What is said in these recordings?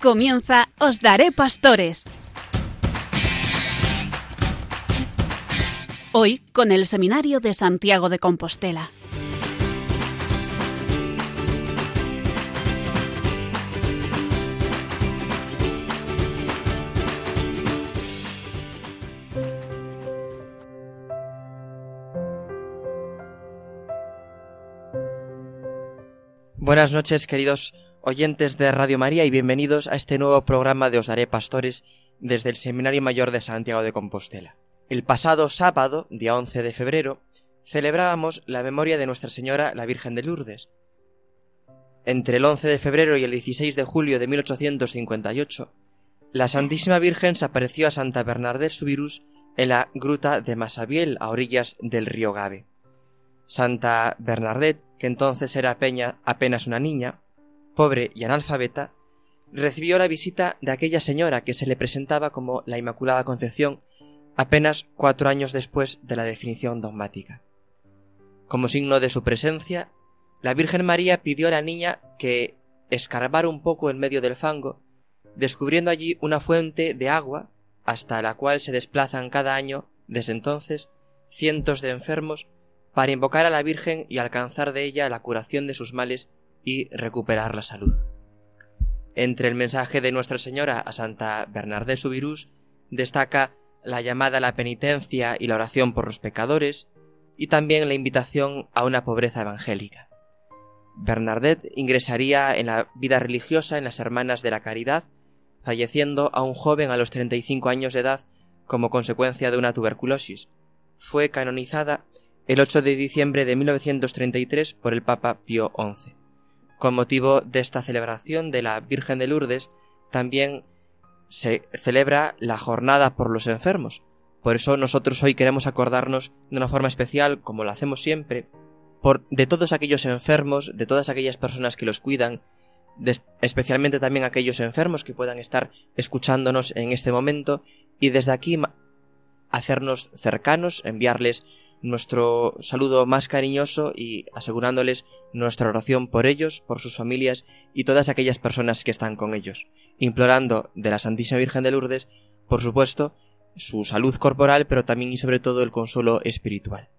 Comienza Os Daré Pastores. Hoy con el Seminario de Santiago de Compostela. Buenas noches, queridos oyentes de Radio María, y bienvenidos a este nuevo programa de Os Daré Pastores desde el Seminario Mayor de Santiago de Compostela. El pasado sábado, día 11 de febrero, celebrábamos la memoria de Nuestra Señora la Virgen de Lourdes. Entre el 11 de febrero y el 16 de julio de 1858, la Santísima Virgen se apareció a Santa Bernadette Subirús en la gruta de Masabiel, a orillas del río Gave. Santa Bernadette que entonces era Peña apenas una niña, pobre y analfabeta, recibió la visita de aquella señora que se le presentaba como la Inmaculada Concepción apenas cuatro años después de la definición dogmática. Como signo de su presencia, la Virgen María pidió a la niña que escarbara un poco en medio del fango, descubriendo allí una fuente de agua hasta la cual se desplazan cada año, desde entonces, cientos de enfermos para invocar a la Virgen y alcanzar de ella la curación de sus males y recuperar la salud. Entre el mensaje de Nuestra Señora a Santa Bernardé Subirús destaca la llamada a la penitencia y la oración por los pecadores, y también la invitación a una pobreza evangélica. Bernadette ingresaría en la vida religiosa en las Hermanas de la Caridad, falleciendo a un joven a los 35 años de edad como consecuencia de una tuberculosis. Fue canonizada el 8 de diciembre de 1933 por el Papa Pío XI. Con motivo de esta celebración de la Virgen de Lourdes, también se celebra la jornada por los enfermos. Por eso nosotros hoy queremos acordarnos de una forma especial, como lo hacemos siempre, por, de todos aquellos enfermos, de todas aquellas personas que los cuidan, especialmente también aquellos enfermos que puedan estar escuchándonos en este momento, y desde aquí hacernos cercanos, enviarles nuestro saludo más cariñoso y asegurándoles nuestra oración por ellos, por sus familias y todas aquellas personas que están con ellos, implorando de la Santísima Virgen de Lourdes, por supuesto, su salud corporal, pero también y sobre todo el consuelo espiritual.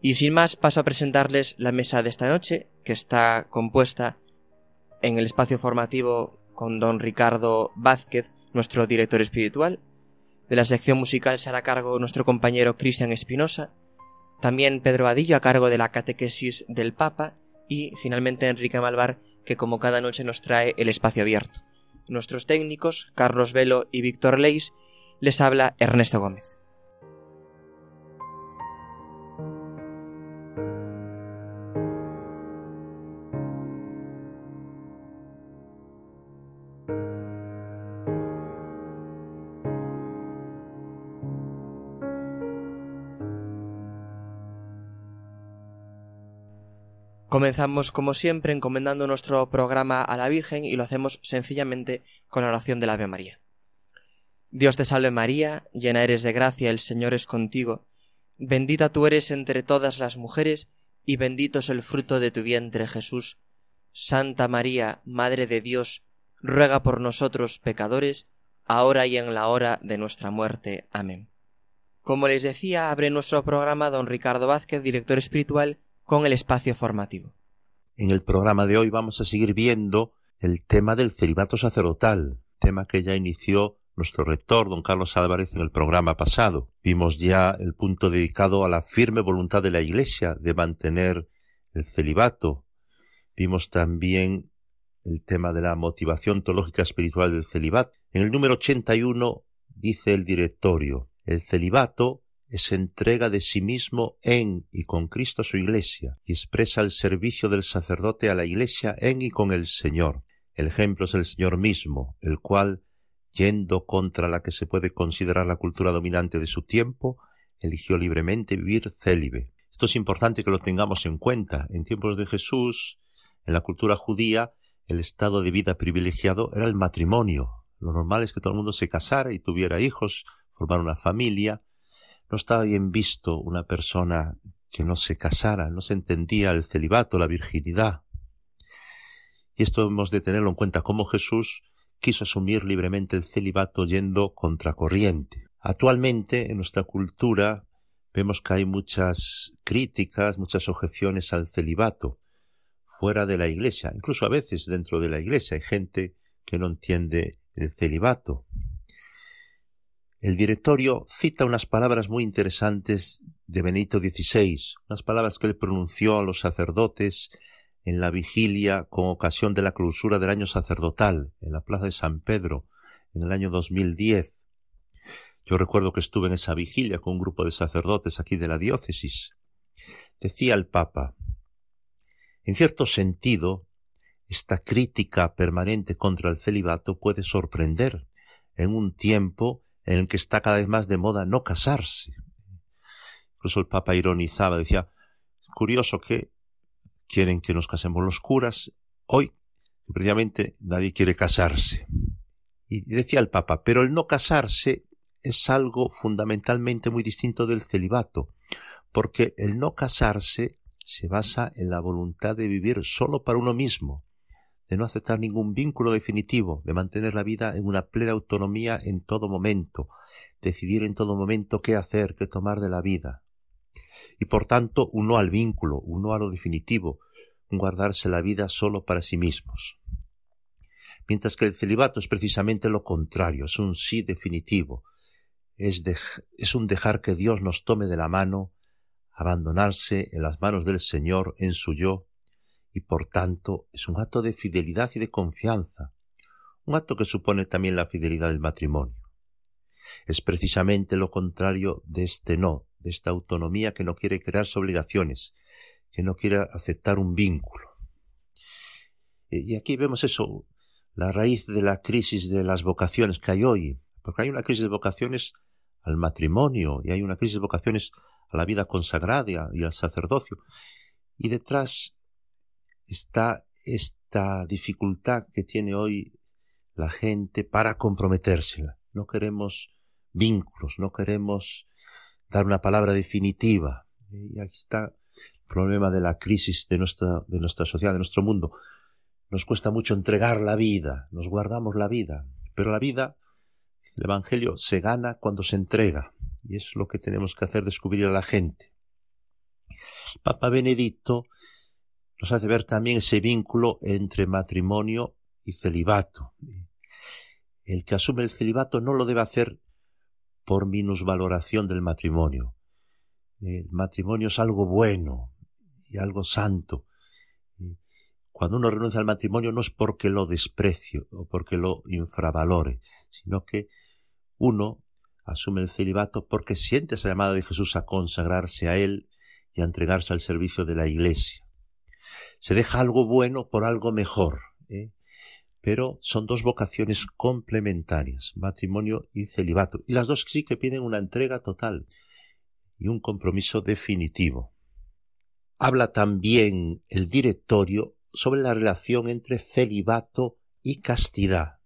Y sin más, paso a presentarles la mesa de esta noche, que está compuesta en el espacio formativo con don Ricardo Vázquez, nuestro director espiritual, de la sección musical se hará cargo nuestro compañero Cristian Espinosa, también Pedro Vadillo a cargo de la catequesis del Papa y finalmente Enrique Malvar que como cada noche nos trae el espacio abierto. Nuestros técnicos, Carlos Velo y Víctor Leis, les habla Ernesto Gómez. Comenzamos como siempre encomendando nuestro programa a la Virgen y lo hacemos sencillamente con la oración de la Ave María. Dios te salve María, llena eres de gracia, el Señor es contigo, bendita tú eres entre todas las mujeres y bendito es el fruto de tu vientre Jesús. Santa María, Madre de Dios, ruega por nosotros pecadores, ahora y en la hora de nuestra muerte. Amén. Como les decía, abre nuestro programa don Ricardo Vázquez, director espiritual, con el espacio formativo. En el programa de hoy vamos a seguir viendo el tema del celibato sacerdotal, tema que ya inició nuestro rector, don Carlos Álvarez, en el programa pasado. Vimos ya el punto dedicado a la firme voluntad de la Iglesia de mantener el celibato. Vimos también el tema de la motivación teológica espiritual del celibato. En el número 81 dice el directorio, el celibato es entrega de sí mismo en y con Cristo su Iglesia, y expresa el servicio del sacerdote a la Iglesia en y con el Señor. El ejemplo es el Señor mismo, el cual, yendo contra la que se puede considerar la cultura dominante de su tiempo, eligió libremente vivir célibe. Esto es importante que lo tengamos en cuenta. En tiempos de Jesús, en la cultura judía, el estado de vida privilegiado era el matrimonio. Lo normal es que todo el mundo se casara y tuviera hijos, formara una familia, no estaba bien visto una persona que no se casara, no se entendía el celibato, la virginidad. Y esto hemos de tenerlo en cuenta, como Jesús quiso asumir libremente el celibato yendo contracorriente. Actualmente, en nuestra cultura, vemos que hay muchas críticas, muchas objeciones al celibato fuera de la iglesia, incluso a veces dentro de la iglesia hay gente que no entiende el celibato. El directorio cita unas palabras muy interesantes de Benito XVI, unas palabras que él pronunció a los sacerdotes en la vigilia con ocasión de la clausura del año sacerdotal en la plaza de San Pedro en el año 2010. Yo recuerdo que estuve en esa vigilia con un grupo de sacerdotes aquí de la diócesis. Decía el Papa, en cierto sentido, esta crítica permanente contra el celibato puede sorprender en un tiempo en el que está cada vez más de moda no casarse. Incluso el Papa ironizaba, decía, curioso que quieren que nos casemos los curas, hoy precisamente nadie quiere casarse. Y decía el Papa, pero el no casarse es algo fundamentalmente muy distinto del celibato, porque el no casarse se basa en la voluntad de vivir solo para uno mismo, de no aceptar ningún vínculo definitivo, de mantener la vida en una plena autonomía en todo momento, decidir en todo momento qué hacer, qué tomar de la vida. Y por tanto, uno al vínculo, uno a lo definitivo, un guardarse la vida solo para sí mismos. Mientras que el celibato es precisamente lo contrario, es un sí definitivo, es, es un dejar que Dios nos tome de la mano, abandonarse en las manos del Señor en su yo, y por tanto es un acto de fidelidad y de confianza, un acto que supone también la fidelidad del matrimonio. Es precisamente lo contrario de este no, de esta autonomía que no quiere crearse obligaciones, que no quiere aceptar un vínculo. Y aquí vemos eso, la raíz de la crisis de las vocaciones que hay hoy, porque hay una crisis de vocaciones al matrimonio y hay una crisis de vocaciones a la vida consagrada y al sacerdocio. Y detrás está esta dificultad que tiene hoy la gente para comprometérsela. No queremos vínculos, no queremos dar una palabra definitiva. Y aquí está el problema de la crisis de nuestra, de nuestra sociedad, de nuestro mundo. Nos cuesta mucho entregar la vida, nos guardamos la vida, pero la vida, el Evangelio, se gana cuando se entrega. Y es lo que tenemos que hacer, descubrir a la gente. Papa Benedicto nos hace ver también ese vínculo entre matrimonio y celibato. El que asume el celibato no lo debe hacer por minusvaloración del matrimonio. El matrimonio es algo bueno y algo santo. Cuando uno renuncia al matrimonio no es porque lo desprecie o porque lo infravalore, sino que uno asume el celibato porque siente esa llamada de Jesús a consagrarse a Él y a entregarse al servicio de la Iglesia. Se deja algo bueno por algo mejor. ¿eh? Pero son dos vocaciones complementarias, matrimonio y celibato. Y las dos sí que piden una entrega total y un compromiso definitivo. Habla también el directorio sobre la relación entre celibato y castidad.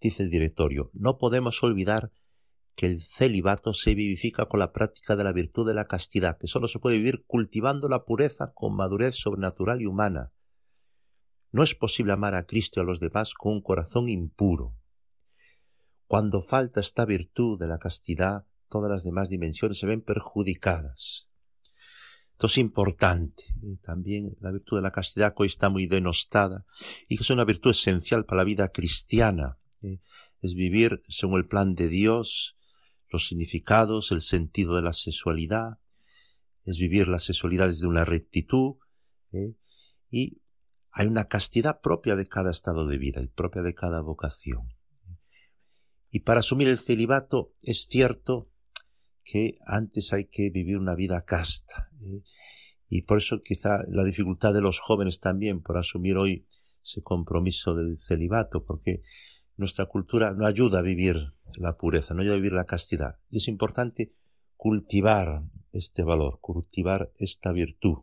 Dice el directorio, no podemos olvidar que el celibato se vivifica con la práctica de la virtud de la castidad, que sólo se puede vivir cultivando la pureza con madurez sobrenatural y humana. No es posible amar a Cristo y a los demás con un corazón impuro. Cuando falta esta virtud de la castidad, todas las demás dimensiones se ven perjudicadas. Esto es importante. También la virtud de la castidad que hoy está muy denostada y que es una virtud esencial para la vida cristiana. ¿eh? Es vivir según el plan de Dios, los significados, el sentido de la sexualidad, es vivir la sexualidad desde una rectitud, ¿eh? y hay una castidad propia de cada estado de vida y propia de cada vocación. Y para asumir el celibato es cierto que antes hay que vivir una vida casta. ¿eh? Y por eso quizá la dificultad de los jóvenes también por asumir hoy ese compromiso del celibato, porque nuestra cultura no ayuda a vivir la pureza, no ayuda a vivir la castidad. Y es importante cultivar este valor, cultivar esta virtud.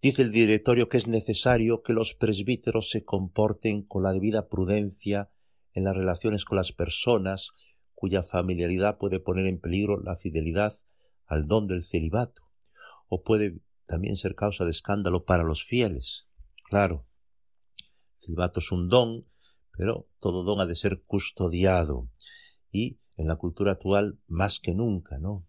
Dice el directorio que es necesario que los presbíteros se comporten con la debida prudencia en las relaciones con las personas cuya familiaridad puede poner en peligro la fidelidad al don del celibato, o puede también ser causa de escándalo para los fieles. Claro, el celibato es un don, pero todo don ha de ser custodiado. Y en la cultura actual, más que nunca, ¿no?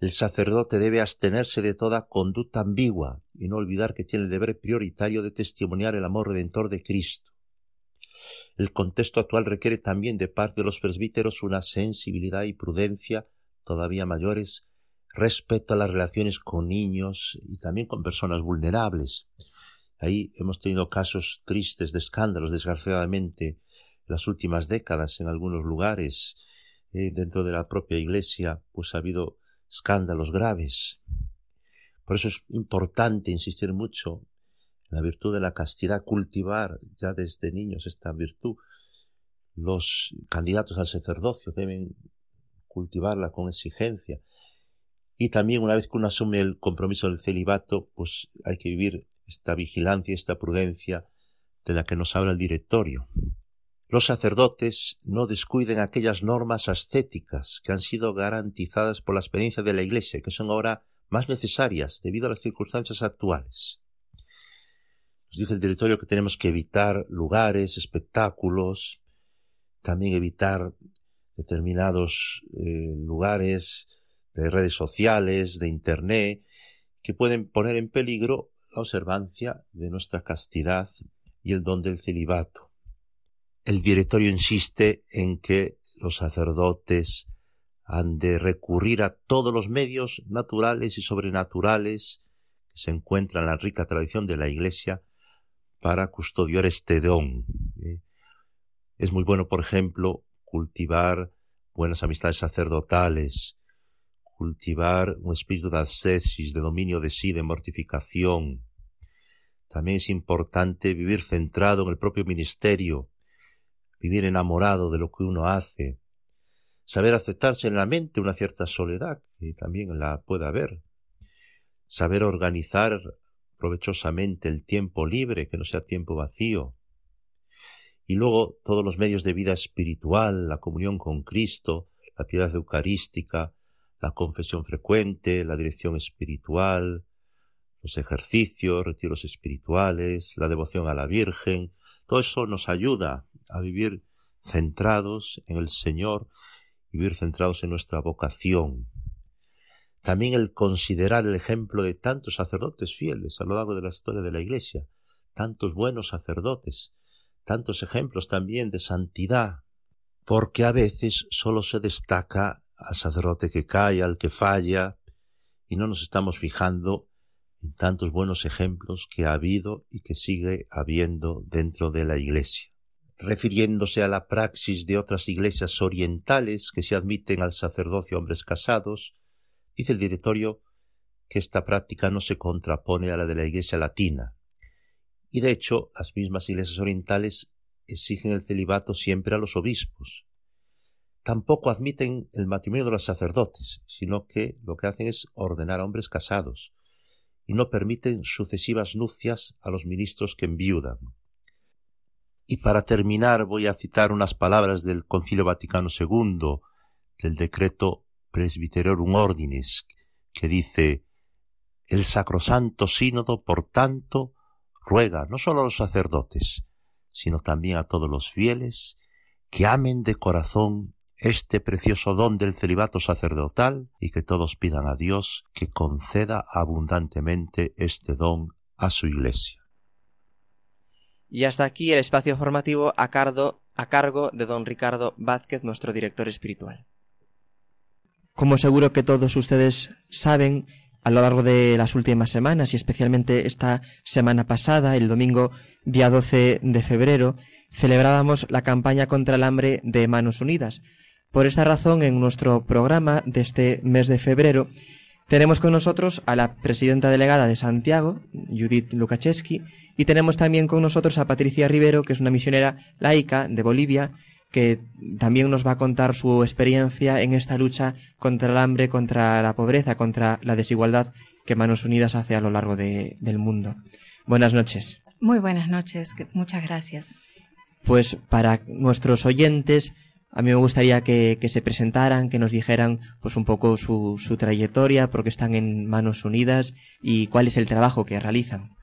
El sacerdote debe abstenerse de toda conducta ambigua y no olvidar que tiene el deber prioritario de testimoniar el amor redentor de Cristo. El contexto actual requiere también de parte de los presbíteros una sensibilidad y prudencia todavía mayores respecto a las relaciones con niños y también con personas vulnerables. Ahí hemos tenido casos tristes de escándalos, desgraciadamente, en las últimas décadas en algunos lugares. Eh, dentro de la propia Iglesia, pues ha habido escándalos graves. Por eso es importante insistir mucho en la virtud de la castidad, cultivar ya desde niños esta virtud. Los candidatos al sacerdocio deben cultivarla con exigencia. Y también una vez que uno asume el compromiso del celibato, pues hay que vivir esta vigilancia, esta prudencia de la que nos habla el directorio. Los sacerdotes no descuiden aquellas normas ascéticas que han sido garantizadas por la experiencia de la Iglesia, que son ahora más necesarias debido a las circunstancias actuales. Nos dice el directorio que tenemos que evitar lugares, espectáculos, también evitar determinados eh, lugares de redes sociales, de Internet, que pueden poner en peligro la observancia de nuestra castidad y el don del celibato. El directorio insiste en que los sacerdotes han de recurrir a todos los medios naturales y sobrenaturales que se encuentran en la rica tradición de la Iglesia para custodiar este don. ¿eh? Es muy bueno, por ejemplo, cultivar buenas amistades sacerdotales, cultivar un espíritu de ascesis, de dominio de sí, de mortificación. También es importante vivir centrado en el propio ministerio, vivir enamorado de lo que uno hace, saber aceptarse en la mente una cierta soledad, que también la puede haber, saber organizar provechosamente el tiempo libre, que no sea tiempo vacío, y luego todos los medios de vida espiritual, la comunión con Cristo, la piedad eucarística, la confesión frecuente, la dirección espiritual, los ejercicios, retiros espirituales, la devoción a la Virgen, todo eso nos ayuda a vivir centrados en el Señor, vivir centrados en nuestra vocación. También el considerar el ejemplo de tantos sacerdotes fieles a lo largo de la historia de la Iglesia, tantos buenos sacerdotes, tantos ejemplos también de santidad, porque a veces sólo se destaca al sacerdote que cae, al que falla, y no nos estamos fijando en tantos buenos ejemplos que ha habido y que sigue habiendo dentro de la Iglesia refiriéndose a la praxis de otras iglesias orientales que se admiten al sacerdocio hombres casados, dice el directorio que esta práctica no se contrapone a la de la iglesia latina. Y de hecho, las mismas iglesias orientales exigen el celibato siempre a los obispos. Tampoco admiten el matrimonio de los sacerdotes, sino que lo que hacen es ordenar a hombres casados, y no permiten sucesivas nupcias a los ministros que enviudan. Y para terminar voy a citar unas palabras del Concilio Vaticano II, del decreto Presbyterorum Ordinis, que dice El Sacrosanto Sínodo, por tanto, ruega no solo a los sacerdotes, sino también a todos los fieles, que amen de corazón este precioso don del celibato sacerdotal y que todos pidan a Dios que conceda abundantemente este don a su Iglesia. Y hasta aquí el espacio formativo a, a cargo de don Ricardo Vázquez, nuestro director espiritual. Como seguro que todos ustedes saben, a lo largo de las últimas semanas y especialmente esta semana pasada, el domingo día 12 de febrero, celebrábamos la campaña contra el hambre de Manos Unidas. Por esta razón, en nuestro programa de este mes de febrero, tenemos con nosotros a la presidenta delegada de Santiago, Judith Lukaczewski, y tenemos también con nosotros a Patricia Rivero, que es una misionera laica de Bolivia, que también nos va a contar su experiencia en esta lucha contra el hambre, contra la pobreza, contra la desigualdad que Manos Unidas hace a lo largo del mundo. Buenas noches. Muy buenas noches, muchas gracias. Pues para nuestros oyentes, a mí me gustaría que, se presentaran, que nos dijeran pues un poco su, su trayectoria, por qué están en Manos Unidas y cuál es el trabajo que realizan.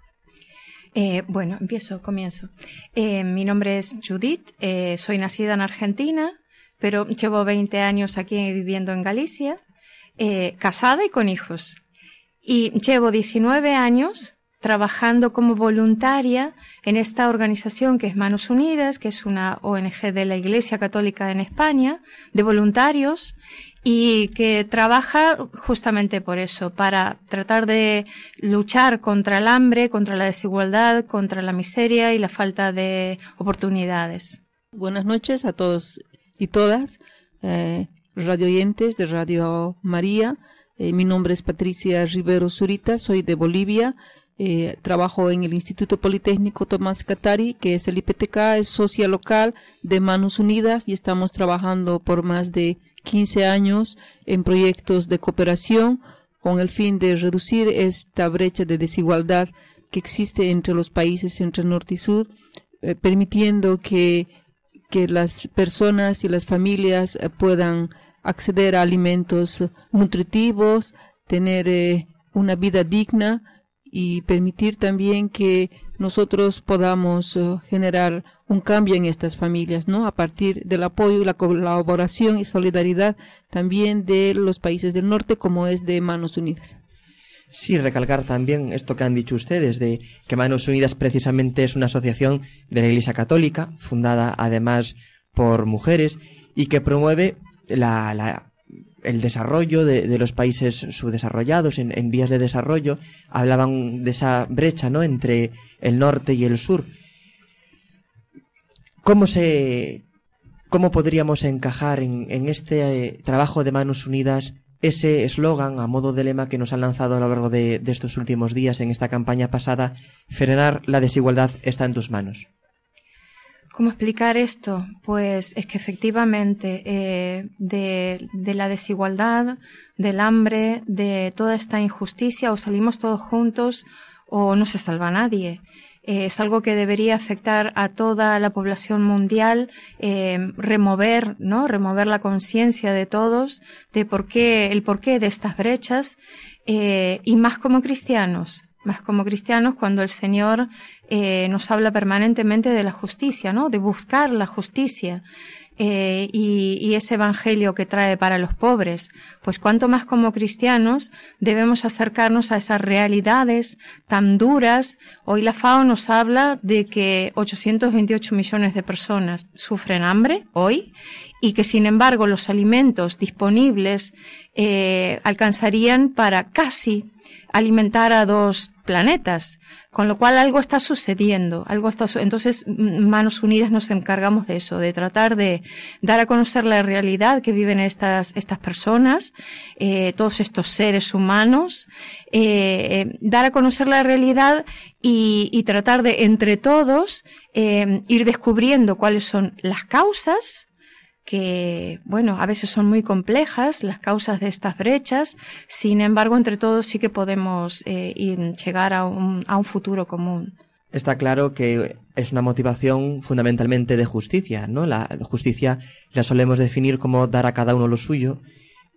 Eh, bueno, empiezo, comienzo. Eh, mi nombre es Judith, eh, soy nacida en Argentina, pero llevo 20 años aquí viviendo en Galicia, casada y con hijos. Y llevo 19 años trabajando como voluntaria en esta organización que es Manos Unidas, que es una ONG de la Iglesia Católica en España, de voluntarios, y que trabaja justamente por eso, para tratar de luchar contra el hambre, contra la desigualdad, contra la miseria y la falta de oportunidades. Buenas noches a todos y todas, eh, radio oyentes de Radio María. Eh, mi nombre es Patricia Rivero Zurita, soy de Bolivia. Eh, trabajo en el Instituto Politécnico Tomás Catari, que es el IPTK, es socia local de Manos Unidas y estamos trabajando por más de 15 años en proyectos de cooperación con el fin de reducir esta brecha de desigualdad que existe entre los países entre norte y sur, eh, permitiendo que, que las personas y las familias eh, puedan acceder a alimentos nutritivos, tener eh, una vida digna y permitir también que nosotros podamos generar un cambio en estas familias, ¿no? A partir del apoyo y la colaboración y solidaridad también de los países del norte, como es de Manos Unidas. Sí, recalcar también esto que han dicho ustedes, de que Manos Unidas precisamente es una asociación de la Iglesia Católica, fundada además por mujeres, y que promueve la, el desarrollo de, los países subdesarrollados, en, vías de desarrollo. Hablaban de esa brecha, ¿no?, entre el norte y el sur. ¿Cómo se cómo podríamos encajar en, este eh, trabajo de manos unidas ese eslogan a modo de lema que nos han lanzado a lo largo de, estos últimos días en esta campaña pasada, frenar la desigualdad está en tus manos? ¿Cómo explicar esto? Pues es que efectivamente eh, de, de, la desigualdad, del hambre, de toda esta injusticia, o salimos todos juntos o no se salva nadie. Eh, es algo que debería afectar a toda la población mundial, eh, remover, ¿no? Remover la conciencia de todos de por qué, el porqué de estas brechas, eh, y más como cristianos, más como cristianos cuando el Señor nos habla permanentemente de la justicia, ¿no? De buscar la justicia. Eh, y, ese evangelio que trae para los pobres. Pues cuanto más como cristianos debemos acercarnos a esas realidades tan duras. Hoy la FAO nos habla de que 828 millones de personas sufren hambre hoy y que sin embargo los alimentos disponibles eh, alcanzarían para casi alimentar a dos planetas, con lo cual algo está sucediendo, algo está entonces Manos Unidas nos encargamos de eso, de tratar de dar a conocer la realidad que viven estas estas personas, eh, todos estos seres humanos, eh, eh, dar a conocer la realidad y, y tratar de entre todos ir descubriendo cuáles son las causas que, bueno, a veces son muy complejas las causas de estas brechas, sin embargo, entre todos sí que podemos eh, llegar a un, a un futuro común. Está claro que es una motivación fundamentalmente de justicia, ¿no? La justicia la solemos definir como dar a cada uno lo suyo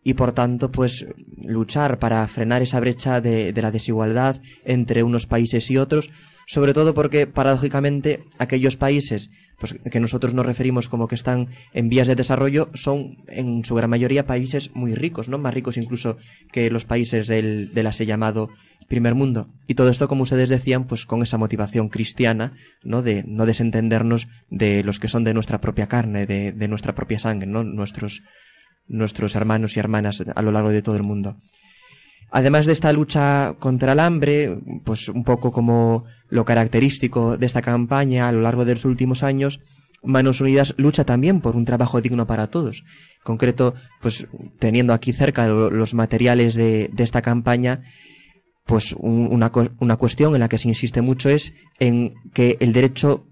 y por tanto, pues luchar para frenar esa brecha de, de la desigualdad entre unos países y otros, sobre todo porque paradójicamente aquellos países pues, que nosotros nos referimos como que están en vías de desarrollo son en su gran mayoría países muy ricos, ¿no? Más ricos incluso que los países del, del así llamado primer mundo. Y todo esto, como ustedes decían, pues con esa motivación cristiana, ¿no? De no desentendernos de los que son de nuestra propia carne, de, de nuestra propia sangre, ¿no? Nuestros, nuestros hermanos y hermanas a lo largo de todo el mundo. Además de esta lucha contra el hambre, pues un poco como lo característico de esta campaña a lo largo de los últimos años, Manos Unidas lucha también por un trabajo digno para todos. En concreto, pues teniendo aquí cerca los materiales de, esta campaña, pues una, una cuestión en la que se insiste mucho es en que el derecho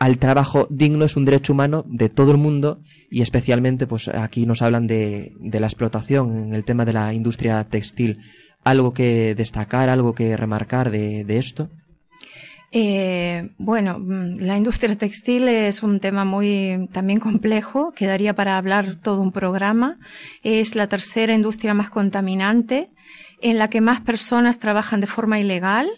al trabajo digno es un derecho humano de todo el mundo y especialmente pues aquí nos hablan de, la explotación en el tema de la industria textil. ¿Algo que destacar, algo que remarcar de, de esto? Eh, bueno, mm, la industria textil es un tema muy también complejo, quedaría para hablar todo un programa. Es la tercera industria más contaminante, en la que más personas trabajan de forma ilegal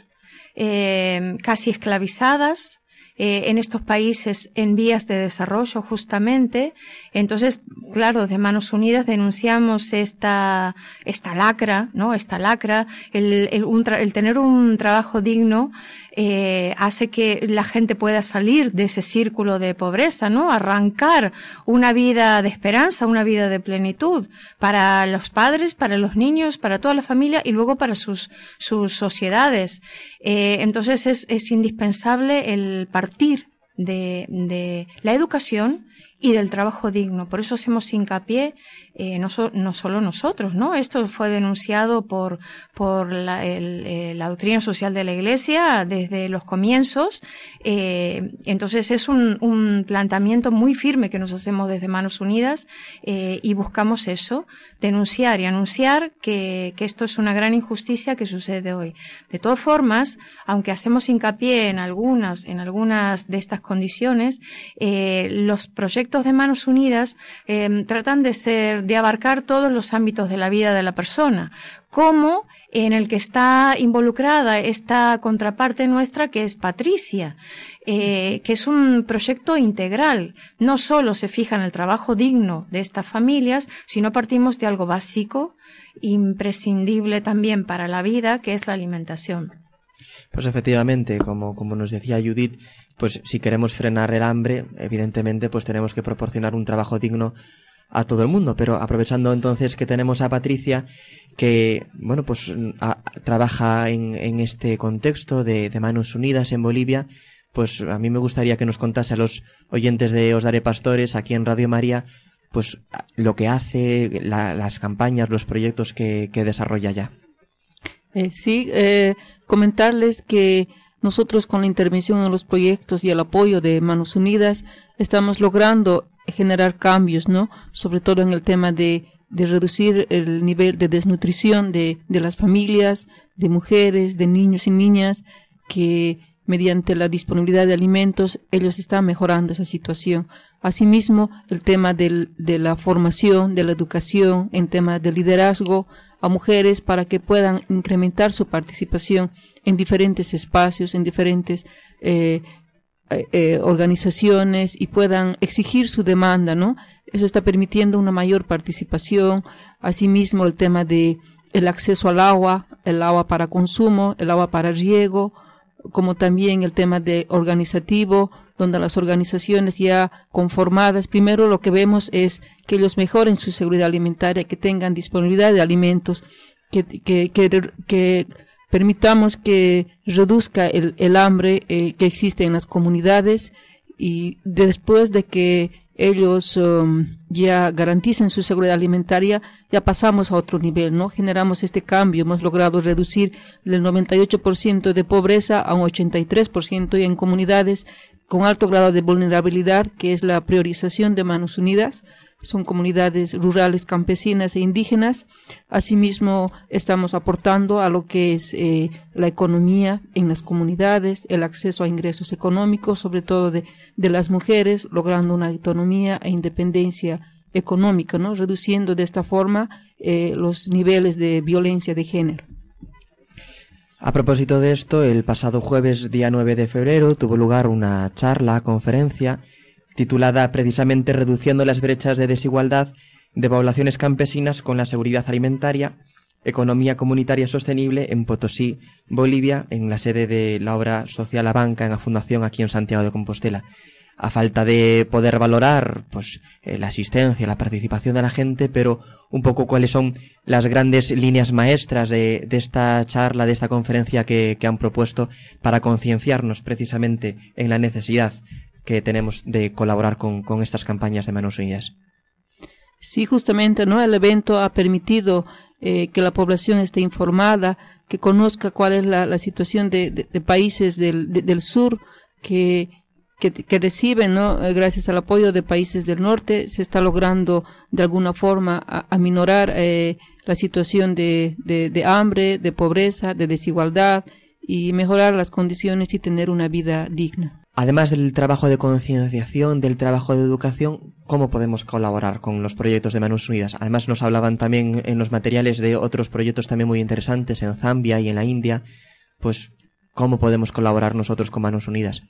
eh, casi esclavizadas, eh, en estos países en vías de desarrollo justamente. Entonces, claro, de Manos Unidas denunciamos esta, esta lacra, ¿no? Esta lacra, el, el, el tener un trabajo digno eh, hace que la gente pueda salir de ese círculo de pobreza, ¿no? Arrancar una vida de esperanza, una vida de plenitud para los padres, para los niños, para toda la familia y luego para sus, sus sociedades. Eh, entonces es, es indispensable el partir de, de la educación y del trabajo digno. Por eso hacemos hincapié, eh, no, no, solo nosotros, ¿no? Esto fue denunciado por, por la, doctrina social de la Iglesia desde los comienzos. Eh, entonces es un, un, planteamiento muy firme que nos hacemos desde Manos Unidas eh, y buscamos eso, denunciar y anunciar que, que esto es una gran injusticia que sucede hoy. De todas formas, aunque hacemos hincapié en algunas, en algunas de estas condiciones, los proyectos de Manos Unidas eh, tratan de ser, de abarcar todos los ámbitos de la vida de la persona, como en el que está involucrada esta contraparte nuestra que es Patricia, eh, que es un proyecto integral. No solo se fija en el trabajo digno de estas familias, sino partimos de algo básico, imprescindible también para la vida, que es la alimentación. Pues efectivamente, como, como nos decía Judith, pues si queremos frenar el hambre, evidentemente, pues tenemos que proporcionar un trabajo digno a todo el mundo. Pero aprovechando entonces que tenemos a Patricia, que, bueno, pues trabaja en, en, este contexto de, Manos Unidas en Bolivia, pues a mí me gustaría que nos contase a los oyentes de Os Daré Pastores aquí en Radio María, pues lo que hace, la, las campañas, los proyectos que, que desarrolla ya. Eh, sí, eh, comentarles que nosotros con la intervención en los proyectos y el apoyo de Manos Unidas estamos logrando generar cambios, ¿no? Sobre todo en el tema de, de reducir el nivel de desnutrición de, de las familias, de mujeres, de niños y niñas, que mediante la disponibilidad de alimentos ellos están mejorando esa situación. Asimismo, el tema del, de la formación, de la educación, en temas de liderazgo, a mujeres para que puedan incrementar su participación en diferentes espacios, en diferentes eh, eh, organizaciones y puedan exigir su demanda, ¿no? Eso está permitiendo una mayor participación. Asimismo, el tema de el acceso al agua, el agua para consumo, el agua para riego, como también el tema de organizativo, donde las organizaciones ya conformadas, primero lo que vemos es que ellos mejoren su seguridad alimentaria, que tengan disponibilidad de alimentos, que, que, permitamos que reduzca el, el hambre eh, que existe en las comunidades y después de que ellos um, ya garanticen su seguridad alimentaria, ya pasamos a otro nivel, ¿no? Generamos este cambio, hemos logrado reducir del 98% de pobreza a un 83% y en comunidades con alto grado de vulnerabilidad, que es la priorización de Manos Unidas. Son comunidades rurales, campesinas e indígenas. Asimismo, estamos aportando a lo que es eh, la economía en las comunidades, el acceso a ingresos económicos, sobre todo de, de las mujeres, logrando una autonomía e independencia económica, ¿no? reduciendo de esta forma eh, los niveles de violencia de género. A propósito de esto, el pasado jueves día 9 de febrero tuvo lugar una charla, conferencia, titulada precisamente Reduciendo las brechas de desigualdad de poblaciones campesinas con la seguridad alimentaria, economía comunitaria sostenible en Potosí, Bolivia, en la sede de la obra social La Banca en la Fundación aquí en Santiago de Compostela. A falta de poder valorar pues eh, la asistencia, la participación de la gente, pero un poco cuáles son las grandes líneas maestras de, de esta charla, de esta conferencia que, que han propuesto para concienciarnos precisamente en la necesidad que tenemos de colaborar con, con estas campañas de Manos Unidas. Sí, justamente, ¿no? El evento ha permitido eh, que la población esté informada, que conozca cuál es la, la situación de, de, países del, de, del sur, que que, que, reciben, ¿no? Eh, gracias al apoyo de países del norte, se está logrando de alguna forma aminorar eh, la situación de, de, hambre, de pobreza, de desigualdad y mejorar las condiciones y tener una vida digna. Además del trabajo de concienciación, del trabajo de educación, ¿cómo podemos colaborar con los proyectos de Manos Unidas? Además nos hablaban también en los materiales de otros proyectos también muy interesantes en Zambia y en la India. Pues ¿Cómo podemos colaborar nosotros con Manos Unidas?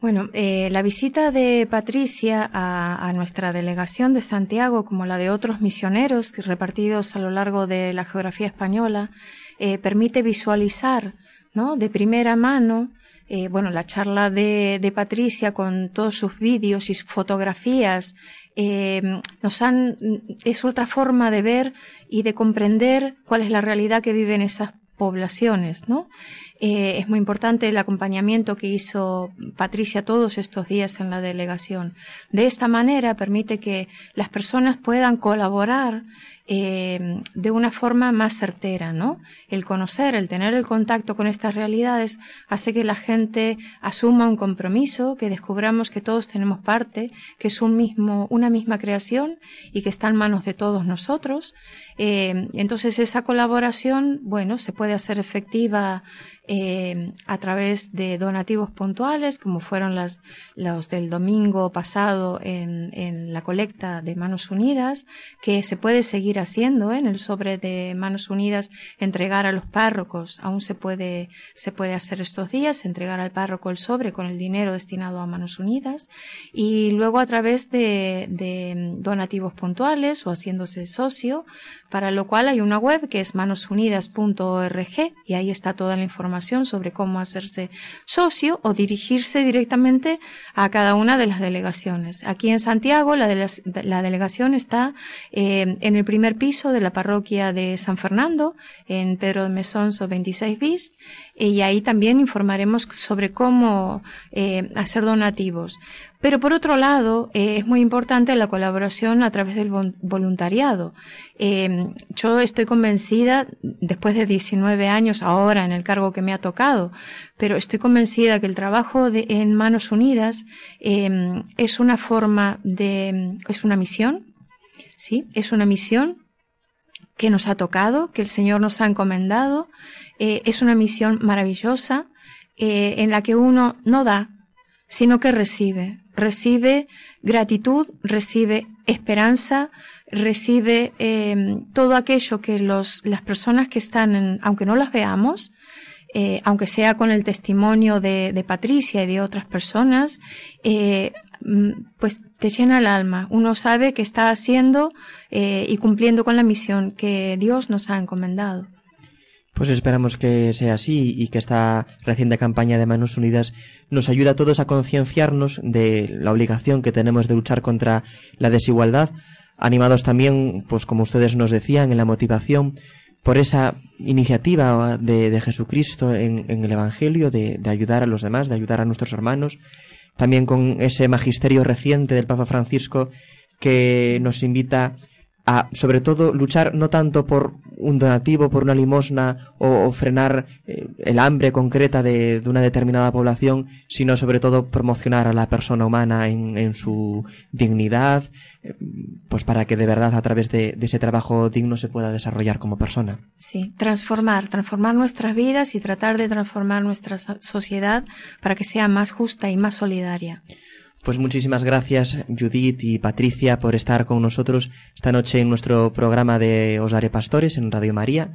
Bueno, eh, la visita de Patricia a, nuestra delegación de Santiago, como la de otros misioneros repartidos a lo largo de la geografía española, eh, permite visualizar, ¿no? De primera mano, eh, bueno, la charla de, de, Patricia con todos sus vídeos y fotografías nos han, es otra forma de ver y de comprender cuál es la realidad que viven esas poblaciones, ¿no? Eh, es muy importante el acompañamiento que hizo Patricia todos estos días en la delegación. De esta manera permite que las personas puedan colaborar eh, de una forma más certera, ¿no? El conocer, el tener el contacto con estas realidades hace que la gente asuma un compromiso, que descubramos que todos tenemos parte, que es un mismo, una misma creación y que está en manos de todos nosotros. Eh, entonces esa colaboración, bueno, se puede hacer efectiva eh, a través de donativos puntuales, como fueron las, los del domingo pasado en, en, la colecta de Manos Unidas, que se puede seguir haciendo ¿eh? en el sobre de Manos Unidas, entregar a los párrocos, aún se puede, se puede hacer estos días, entregar al párroco el sobre con el dinero destinado a Manos Unidas, y luego a través de, de donativos puntuales o haciéndose socio, para lo cual hay una web que es manosunidas.org y ahí está toda la información sobre cómo hacerse socio o dirigirse directamente a cada una de las delegaciones. Aquí en Santiago la, delegación está eh, en el primer piso de la parroquia de San Fernando, en Pedro de Mesonso 26 bis, y ahí también informaremos sobre cómo eh, hacer donativos. Pero por otro lado, eh, es muy importante la colaboración a través del voluntariado. Eh, yo estoy convencida, después de 19 años ahora en el cargo que me ha tocado, pero estoy convencida que el trabajo de, en Manos Unidas eh, es una forma de, es una misión, ¿sí? Es una misión que nos ha tocado, que el Señor nos ha encomendado. es una misión maravillosa en la que uno no da, sino que recibe recibe gratitud, recibe esperanza, recibe eh, todo aquello que los, las personas que están, en, aunque no las veamos, eh, aunque sea con el testimonio de, de, Patricia y de otras personas, eh, pues te llena el alma. Uno sabe que está haciendo eh, y cumpliendo con la misión que Dios nos ha encomendado. Pues esperamos que sea así y que esta reciente campaña de Manos Unidas nos ayude a todos a concienciarnos de la obligación que tenemos de luchar contra la desigualdad, animados también, pues como ustedes nos decían, en la motivación por esa iniciativa de, de Jesucristo en, en, el Evangelio de, de ayudar a los demás, de ayudar a nuestros hermanos, también con ese magisterio reciente del Papa Francisco que nos invita a, sobre todo, luchar no tanto por un donativo, por una limosna o, frenar eh, el hambre concreta de, de, una determinada población, sino sobre todo promocionar a la persona humana en, en su dignidad, eh, pues para que de verdad a través de, de, ese trabajo digno se pueda desarrollar como persona. Sí, transformar, transformar nuestras vidas y tratar de transformar nuestra sociedad para que sea más justa y más solidaria. Pues muchísimas gracias Judith y Patricia por estar con nosotros esta noche en nuestro programa de Os Daré Pastores en Radio María.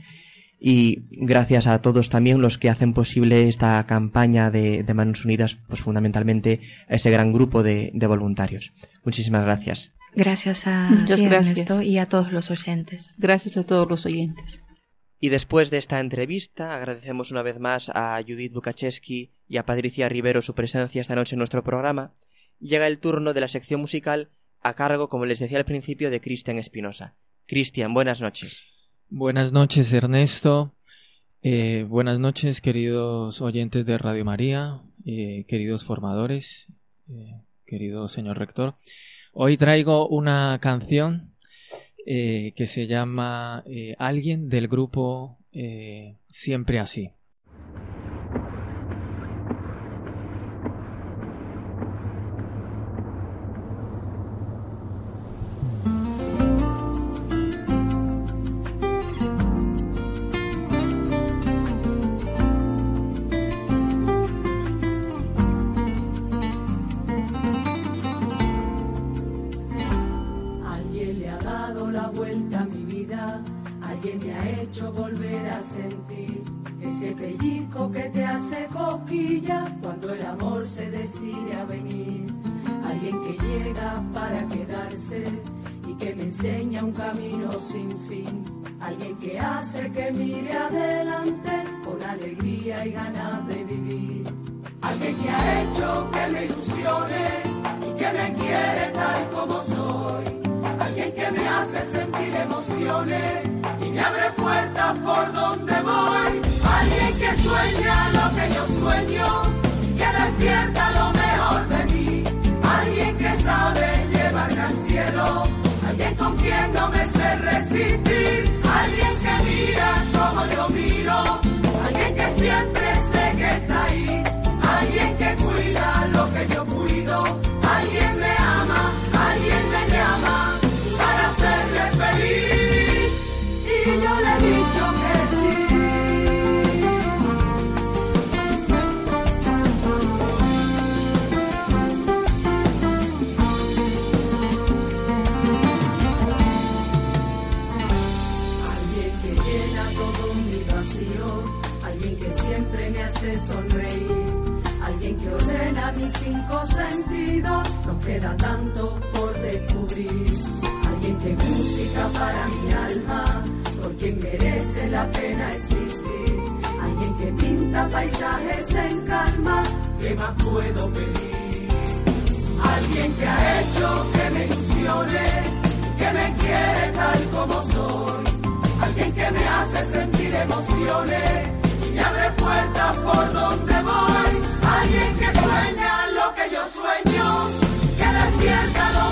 Y gracias a todos también los que hacen posible esta campaña de, de Manos Unidas, pues fundamentalmente a ese gran grupo de, de voluntarios. Muchísimas gracias. Gracias a Muchas gracias. Ernesto, y a todos los oyentes. Gracias a todos los oyentes. Y después de esta entrevista, agradecemos una vez más a Judith Lukaczewski y a Patricia Rivero su presencia esta noche en nuestro programa llega el turno de la sección musical a cargo, como les decía al principio, de Cristian Espinosa. Cristian, buenas noches. Buenas noches, Ernesto. Eh, buenas noches, queridos oyentes de Radio María, eh, queridos formadores, eh, querido señor rector. Hoy traigo una canción que se llama Alguien del grupo Siempre así. Sentir ese pellizco que te hace coquilla cuando el amor se decide a venir. Alguien que llega para quedarse y que me enseña un camino sin fin. Alguien que hace que mire adelante con alegría y ganas de vivir. Alguien que ha hecho que me ilusione y que me quiere tal como soy. Alguien que me hace sentir emociones abre puertas por donde voy. Alguien que sueña lo que yo sueño y que despierta lo mejor de mí. Alguien que sabe llevarme al cielo. Alguien con quien no me sé resistir. Alguien que mira como yo miro. Alguien que siempre queda tanto por descubrir, alguien que música para mi alma, por quien merece la pena existir, alguien que pinta paisajes en calma, ¿qué más puedo pedir? Alguien que ha hecho que me ilusione, que me quiere tal como soy. Alguien que me hace sentir emociones y me abre puertas por donde voy. Alguien que sueña despierta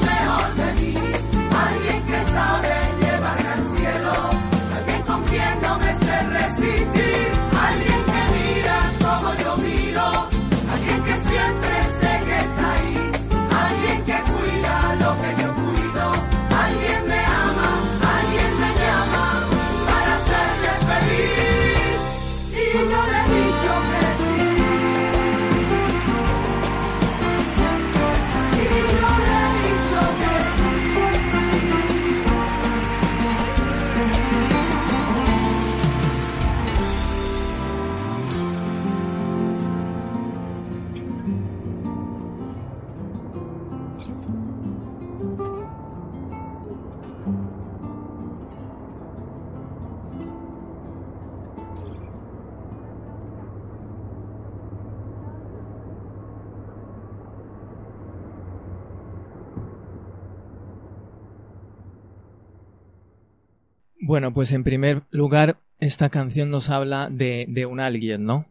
Bueno, pues en primer lugar, esta canción nos habla de, de un alguien, ¿no?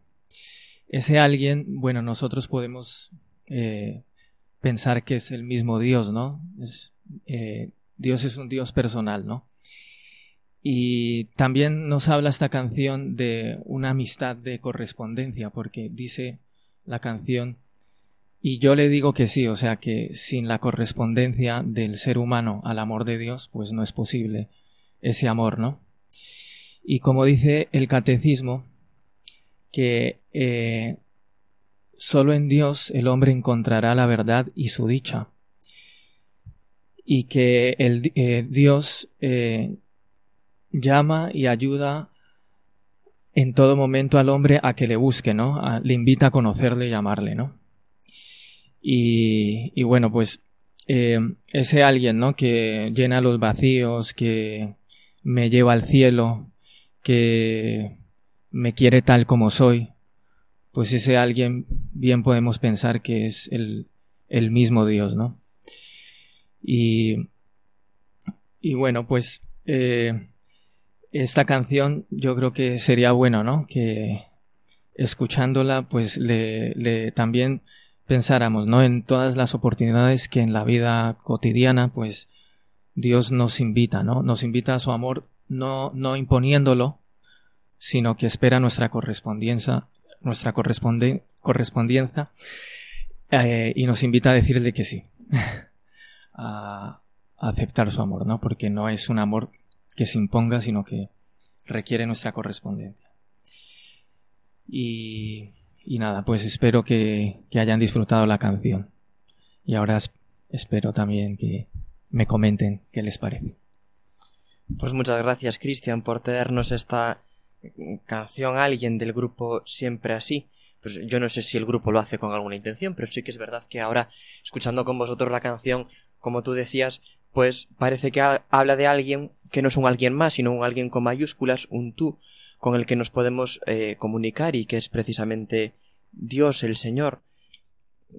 Ese alguien, bueno, nosotros podemos eh, pensar que es el mismo Dios, ¿no? Es, eh, Dios es un Dios personal, ¿no? Y también nos habla esta canción de una amistad de correspondencia, porque dice la canción, y yo le digo que sí, o sea que sin la correspondencia del ser humano al amor de Dios, pues no es posible ese amor, ¿no? Y como dice el catecismo, que eh, solo en Dios el hombre encontrará la verdad y su dicha. Y que el, eh, Dios eh, llama y ayuda en todo momento al hombre a que le busque, ¿no? Le invita a conocerle y amarle, ¿no? Y, y bueno, pues eh, ese alguien, ¿no? Que llena los vacíos, que me lleva al cielo, que me quiere tal como soy, pues ese alguien bien podemos pensar que es el, el mismo Dios, ¿no? Y, y bueno, pues eh, esta canción yo creo que sería bueno, ¿no? Que escuchándola, pues le, le también pensáramos, ¿no? En todas las oportunidades que en la vida cotidiana, pues Dios nos invita, ¿no? Nos invita a su amor, no, no imponiéndolo, sino que espera nuestra correspondencia, nuestra corresponde, correspondencia, eh, y nos invita a decirle que sí, a, aceptar su amor, ¿no? Porque no es un amor que se imponga, sino que requiere nuestra correspondencia. Y, y nada, pues espero que, que hayan disfrutado la canción. Y ahora es- espero también que me comenten qué les parece. Pues muchas gracias, Cristian, por traernos esta canción alguien del grupo Siempre Así. Pues yo no sé si el grupo lo hace con alguna intención, pero sí que es verdad que ahora, escuchando con vosotros la canción, como tú decías, pues parece que habla de alguien que no es un alguien más, sino un alguien con mayúsculas, un tú, con el que nos podemos eh, comunicar y que es precisamente Dios, el Señor,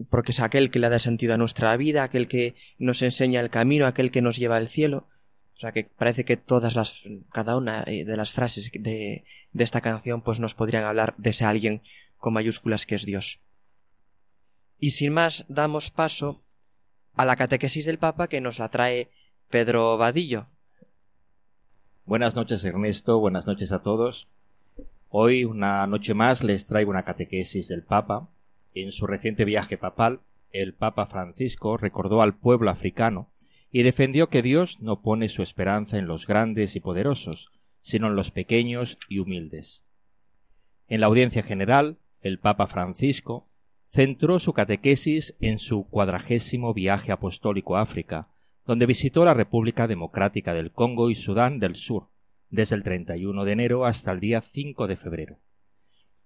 porque es aquel que le da sentido a nuestra vida, aquel que nos enseña el camino, aquel que nos lleva al cielo. O sea que parece que todas las, cada una eh, de las frases de, de esta canción pues nos podrían hablar de ese alguien con mayúsculas que es Dios. Y sin más, damos paso a la catequesis del Papa que nos la trae Pedro Vadillo. Buenas noches Ernesto, buenas noches a todos. Hoy, una noche más, les traigo una catequesis del Papa. En su reciente viaje papal, el Papa Francisco recordó al pueblo africano y defendió que Dios no pone su esperanza en los grandes y poderosos, sino en los pequeños y humildes. En la audiencia general, el Papa Francisco centró su catequesis en su cuadragésimo viaje apostólico a África, donde visitó la República Democrática del Congo y Sudán del Sur, desde el 31 de enero hasta el día 5 de febrero.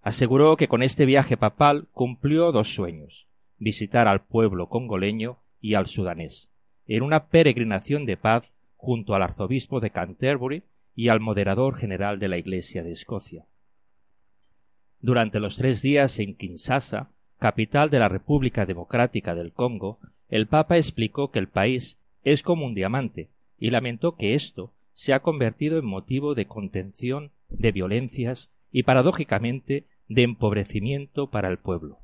Aseguró que con este viaje papal cumplió dos sueños, visitar al pueblo congoleño y al sudanés, en una peregrinación de paz junto al arzobispo de Canterbury y al moderador general de la Iglesia de Escocia. Durante los tres días en Kinshasa, capital de la República Democrática del Congo, el Papa explicó que el país es como un diamante y lamentó que esto se ha convertido en motivo de contención, de violencias y, paradójicamente, de empobrecimiento para el pueblo.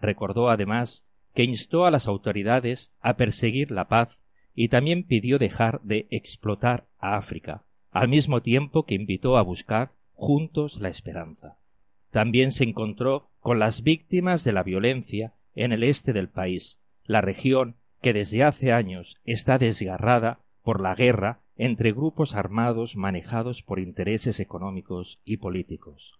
Recordó además que instó a las autoridades a perseguir la paz y también pidió dejar de explotar a África, al mismo tiempo que invitó a buscar juntos la esperanza. También se encontró con las víctimas de la violencia en el este del país, la región que desde hace años está desgarrada por la guerra entre grupos armados manejados por intereses económicos y políticos.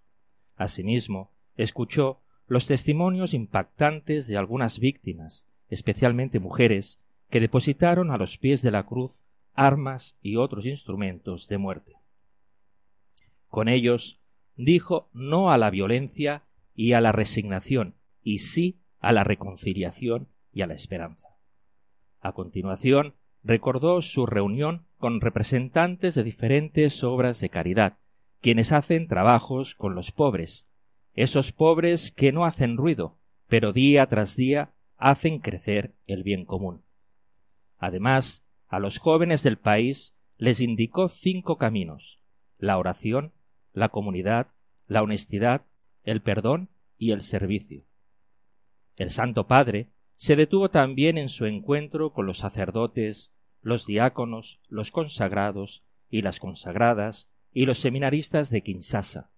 Asimismo, escuchó los testimonios impactantes de algunas víctimas, especialmente mujeres, que depositaron a los pies de la cruz armas y otros instrumentos de muerte. Con ellos dijo no a la violencia y a la resignación, y sí a la reconciliación y a la esperanza. A continuación, recordó su reunión con representantes de diferentes obras de caridad, quienes hacen trabajos con los pobres, esos pobres que no hacen ruido, pero día tras día hacen crecer el bien común. Además, a los jóvenes del país les indicó cinco caminos la oración, la comunidad, la honestidad, el perdón y el servicio. El Santo Padre se detuvo también en su encuentro con los sacerdotes, los diáconos, los consagrados y las consagradas y los seminaristas de Kinshasa.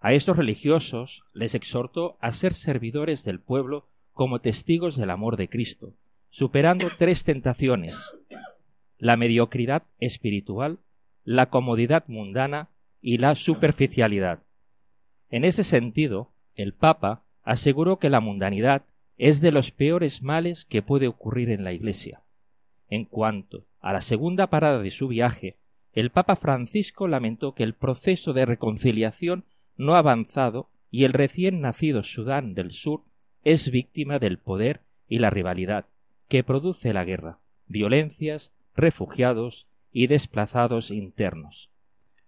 A estos religiosos les exhortó a ser servidores del pueblo como testigos del amor de Cristo, superando tres tentaciones la mediocridad espiritual, la comodidad mundana y la superficialidad. En ese sentido, el Papa aseguró que la mundanidad es de los peores males que puede ocurrir en la Iglesia. En cuanto a la segunda parada de su viaje, el Papa Francisco lamentó que el proceso de reconciliación no ha avanzado y el recién nacido Sudán del Sur es víctima del poder y la rivalidad que produce la guerra, violencias, refugiados y desplazados internos.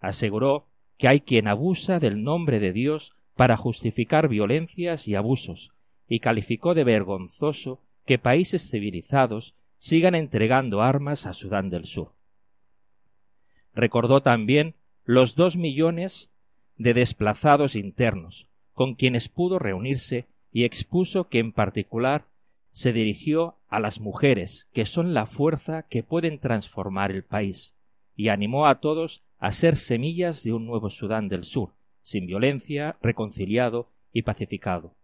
Aseguró que hay quien abusa del nombre de Dios para justificar violencias y abusos, y calificó de vergonzoso que países civilizados sigan entregando armas a Sudán del Sur. Recordó también los dos millones de desplazados internos, con quienes pudo reunirse y expuso que en particular se dirigió a las mujeres, que son la fuerza que pueden transformar el país, y animó a todos a ser semillas de un nuevo Sudán del Sur, sin violencia, reconciliado y pacificado.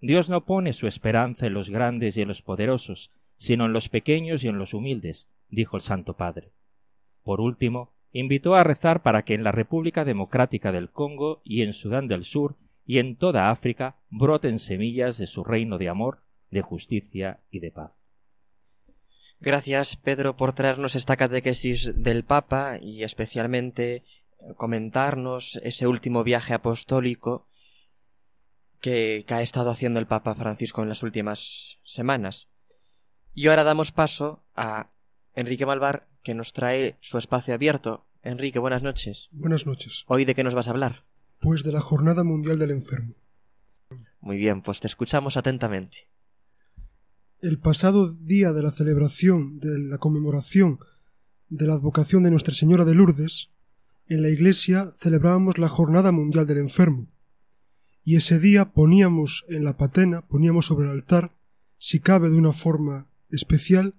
Dios no pone su esperanza en los grandes y en los poderosos, sino en los pequeños y en los humildes, dijo el Santo Padre. Por último, invitó a rezar para que en la República Democrática del Congo y en Sudán del Sur y en toda África broten semillas de su reino de amor, de justicia y de paz. Gracias, Pedro, por traernos esta catequesis del Papa y especialmente comentarnos ese último viaje apostólico que, que, ha estado haciendo el Papa Francisco en las últimas semanas. Y ahora damos paso a Enrique Malvar, que nos trae su espacio abierto. Enrique, buenas noches. Buenas noches. ¿Hoy de qué nos vas a hablar? Pues de la Jornada Mundial del Enfermo. Muy bien, pues te escuchamos atentamente. El pasado día de la celebración de la conmemoración de la advocación de Nuestra Señora de Lourdes, en la iglesia celebrábamos la Jornada Mundial del Enfermo. Y ese día poníamos en la patena, poníamos sobre el altar, si cabe de una forma especial,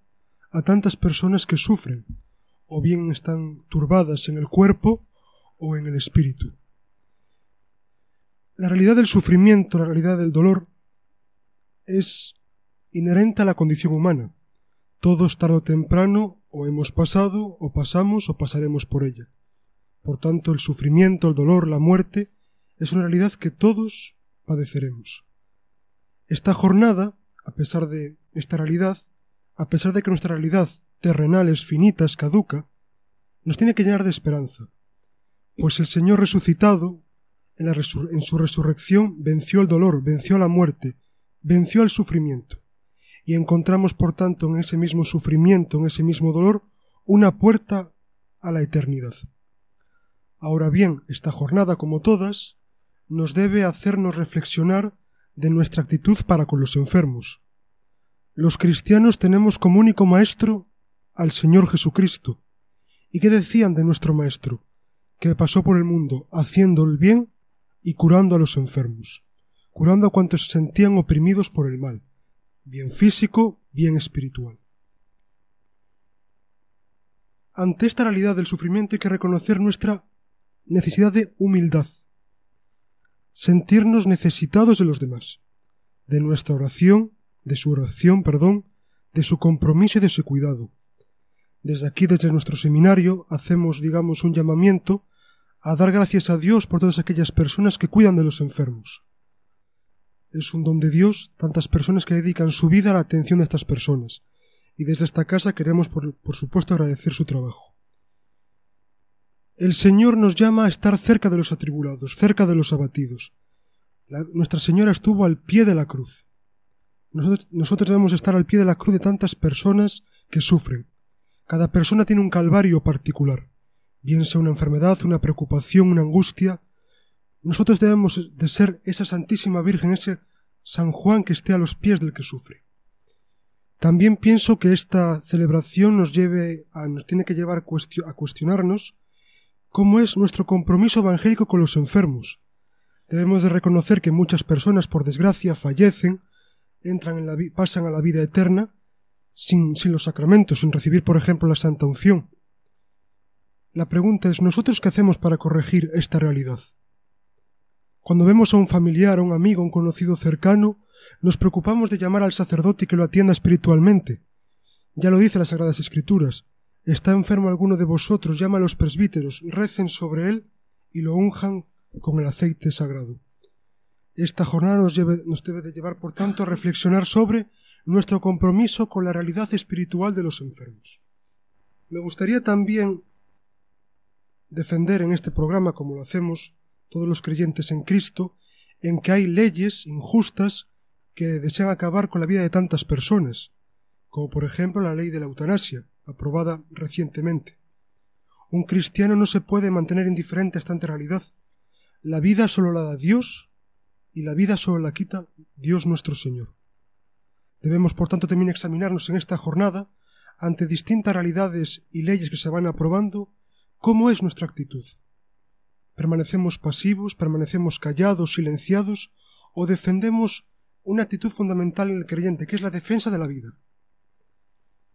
a tantas personas que sufren, o bien están turbadas en el cuerpo o en el espíritu. La realidad del sufrimiento, la realidad del dolor, es inherente a la condición humana. Todos tarde o temprano o hemos pasado, o pasamos, o pasaremos por ella. Por tanto, el sufrimiento, el dolor, la muerte, es una realidad que todos padeceremos. Esta jornada, a pesar de esta realidad, a pesar de que nuestra realidad terrenal es finita, es caduca, nos tiene que llenar de esperanza, pues el Señor resucitado, en, en su resurrección, venció el dolor, venció la muerte, venció el sufrimiento y encontramos por tanto en ese mismo sufrimiento, en ese mismo dolor, una puerta a la eternidad. Ahora bien, esta jornada, como todas, nos debe hacernos reflexionar de nuestra actitud para con los enfermos. Los cristianos tenemos como único maestro al Señor Jesucristo. ¿Y qué decían de nuestro maestro? Que pasó por el mundo haciendo el bien y curando a los enfermos, curando a cuantos se sentían oprimidos por el mal bien físico, bien espiritual. Ante esta realidad del sufrimiento hay que reconocer nuestra necesidad de humildad, sentirnos necesitados de los demás, de nuestra oración, de su oración, perdón, de su compromiso y de su cuidado. Desde aquí, desde nuestro seminario, hacemos, digamos, un llamamiento a dar gracias a Dios por todas aquellas personas que cuidan de los enfermos, es un don de Dios tantas personas que dedican su vida a la atención de estas personas, y desde esta casa queremos, por, supuesto, agradecer su trabajo. El Señor nos llama a estar cerca de los atribulados, cerca de los abatidos. Nuestra Señora estuvo al pie de la cruz. Nosotros, debemos estar al pie de la cruz de tantas personas que sufren. Cada persona tiene un calvario particular, bien sea una enfermedad, una preocupación, una angustia, nosotros debemos de ser esa Santísima Virgen, ese San Juan que esté a los pies del que sufre. También pienso que esta celebración nos lleve a, nos tiene que llevar a cuestionarnos cómo es nuestro compromiso evangélico con los enfermos. Debemos de reconocer que muchas personas, por desgracia, fallecen, entran en la pasan a la vida eterna sin, sin los sacramentos, sin recibir, por ejemplo, la Santa Unción. La pregunta es, ¿nosotros qué hacemos para corregir esta realidad? Cuando vemos a un familiar, a un amigo, a un conocido cercano, nos preocupamos de llamar al sacerdote y que lo atienda espiritualmente. Ya lo dice las Sagradas Escrituras. Está enfermo alguno de vosotros, llama a los presbíteros, recen sobre él y lo unjan con el aceite sagrado. Esta jornada nos, debe de llevar, por tanto, a reflexionar sobre nuestro compromiso con la realidad espiritual de los enfermos. Me gustaría también defender en este programa, como lo hacemos, todos los creyentes en Cristo, en que hay leyes injustas que desean acabar con la vida de tantas personas, como por ejemplo la ley de la eutanasia, aprobada recientemente. Un cristiano no se puede mantener indiferente a esta realidad. La vida solo la da Dios y la vida solo la quita Dios nuestro Señor. Debemos, por tanto, también examinarnos en esta jornada, ante distintas realidades y leyes que se van aprobando, cómo es nuestra actitud permanecemos pasivos, permanecemos callados, silenciados, o defendemos una actitud fundamental en el creyente, que es la defensa de la vida.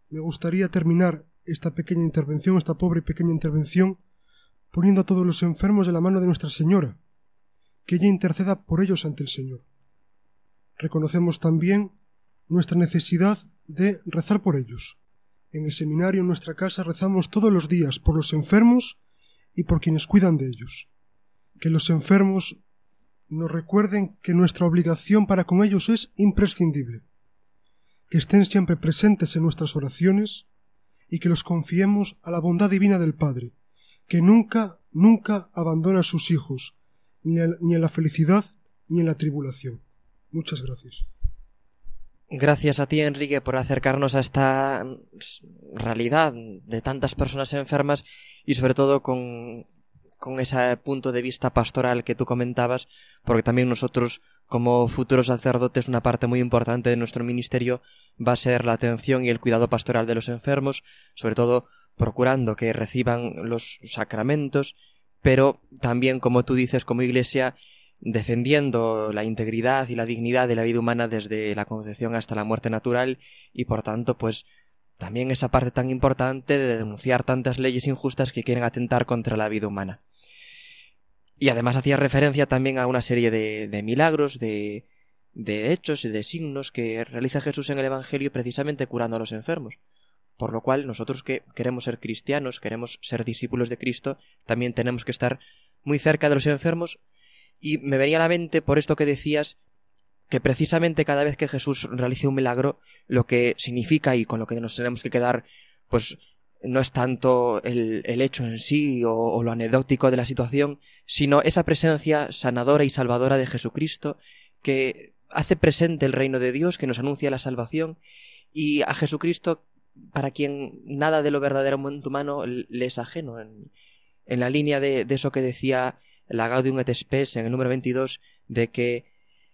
Me gustaría terminar esta pequeña intervención, esta pobre pequeña intervención, poniendo a todos los enfermos de la mano de Nuestra Señora, que ella interceda por ellos ante el Señor. Reconocemos también nuestra necesidad de rezar por ellos. En el seminario, en nuestra casa, rezamos todos los días por los enfermos y por quienes cuidan de ellos que los enfermos nos recuerden que nuestra obligación para con ellos es imprescindible, que estén siempre presentes en nuestras oraciones y que los confiemos a la bondad divina del Padre, que nunca, nunca abandona a sus hijos, ni, ni en la felicidad ni en la tribulación. Muchas gracias. Gracias a ti, Enrique, por acercarnos a esta realidad de tantas personas enfermas y sobre todo con, con ese punto de vista pastoral que tú comentabas, porque también nosotros, como futuros sacerdotes, una parte muy importante de nuestro ministerio va a ser la atención y el cuidado pastoral de los enfermos, sobre todo procurando que reciban los sacramentos, pero también, como tú dices, como iglesia, defendiendo la integridad y la dignidad de la vida humana desde la concepción hasta la muerte natural y por tanto pues también esa parte tan importante de denunciar tantas leyes injustas que quieren atentar contra la vida humana. Y además hacía referencia también a una serie de, de milagros, de, de hechos y de signos que realiza Jesús en el Evangelio precisamente curando a los enfermos. Por lo cual nosotros que queremos ser cristianos, queremos ser discípulos de Cristo, también tenemos que estar muy cerca de los enfermos. Y me venía a la mente, por esto que decías, que precisamente cada vez que Jesús realice un milagro, lo que significa y con lo que nos tenemos que quedar, pues no es tanto el, el hecho en sí o, o, lo anecdótico de la situación, sino esa presencia sanadora y salvadora de Jesucristo que hace presente el reino de Dios, que nos anuncia la salvación, y a Jesucristo, para quien nada de lo verdaderamente humano le es ajeno, en, la línea de, de eso que decía la Gaudium et Spes en el número 22 de que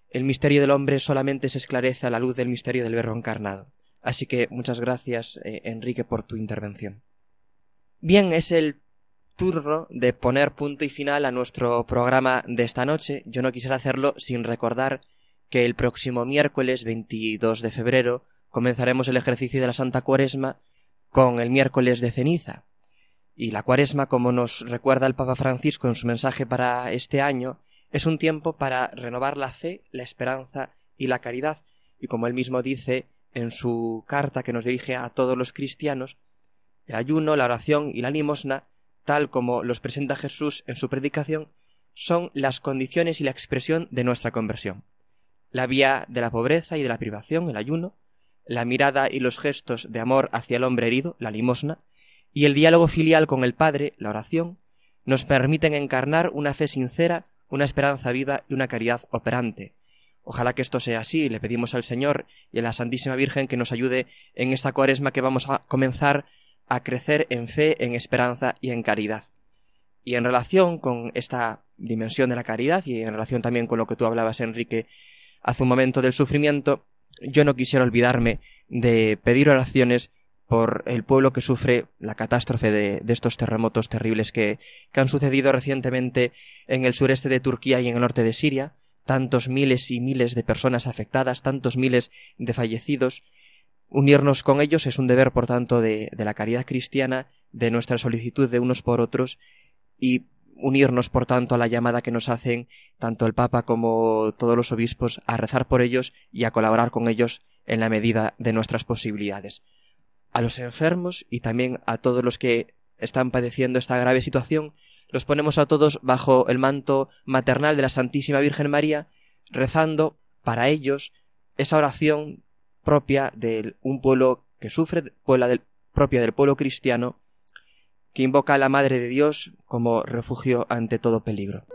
el misterio del hombre solamente se esclarece a la luz del misterio del verbo encarnado. Así que muchas gracias, eh, Enrique, por tu intervención. Bien, es el turno de poner punto y final a nuestro programa de esta noche. Yo no quisiera hacerlo sin recordar que el próximo miércoles 22 de febrero comenzaremos el ejercicio de la Santa Cuaresma con el miércoles de ceniza, y la cuaresma, como nos recuerda el Papa Francisco en su mensaje para este año, es un tiempo para renovar la fe, la esperanza y la caridad, y como él mismo dice en su carta que nos dirige a todos los cristianos, el ayuno, la oración y la limosna, tal como los presenta Jesús en su predicación, son las condiciones y la expresión de nuestra conversión. La vía de la pobreza y de la privación, el ayuno, la mirada y los gestos de amor hacia el hombre herido, la limosna, y el diálogo filial con el Padre, la oración, nos permiten encarnar una fe sincera, una esperanza viva y una caridad operante. Ojalá que esto sea así, le pedimos al Señor y a la Santísima Virgen que nos ayude en esta cuaresma que vamos a comenzar a crecer en fe, en esperanza y en caridad. Y en relación con esta dimensión de la caridad y en relación también con lo que tú hablabas, Enrique, hace un momento del sufrimiento, yo no quisiera olvidarme de pedir oraciones por el pueblo que sufre la catástrofe de, estos terremotos terribles que, que, han sucedido recientemente en el sureste de Turquía y en el norte de Siria, tantos miles y miles de personas afectadas, tantos miles de fallecidos. Unirnos con ellos es un deber, por tanto, de, de la caridad cristiana, de nuestra solicitud de unos por otros y unirnos, por tanto, a la llamada que nos hacen tanto el Papa como todos los obispos a rezar por ellos y a colaborar con ellos en la medida de nuestras posibilidades. A los enfermos y también a todos los que están padeciendo esta grave situación, los ponemos a todos bajo el manto maternal de la Santísima Virgen María, rezando para ellos esa oración propia de un pueblo que sufre, propia del pueblo cristiano, que invoca a la Madre de Dios como refugio ante todo peligro.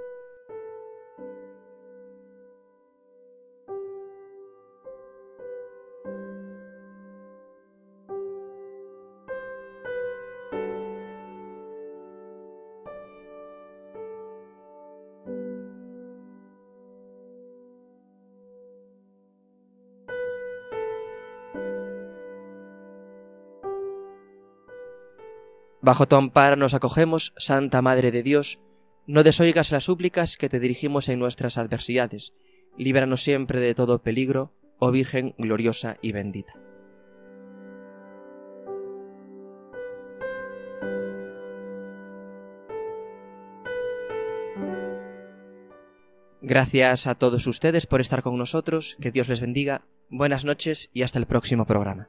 Bajo tu amparo nos acogemos, Santa Madre de Dios, no desoigas las súplicas que te dirigimos en nuestras adversidades, líbranos siempre de todo peligro, oh Virgen gloriosa y bendita. Gracias a todos ustedes por estar con nosotros, que Dios les bendiga, buenas noches y hasta el próximo programa.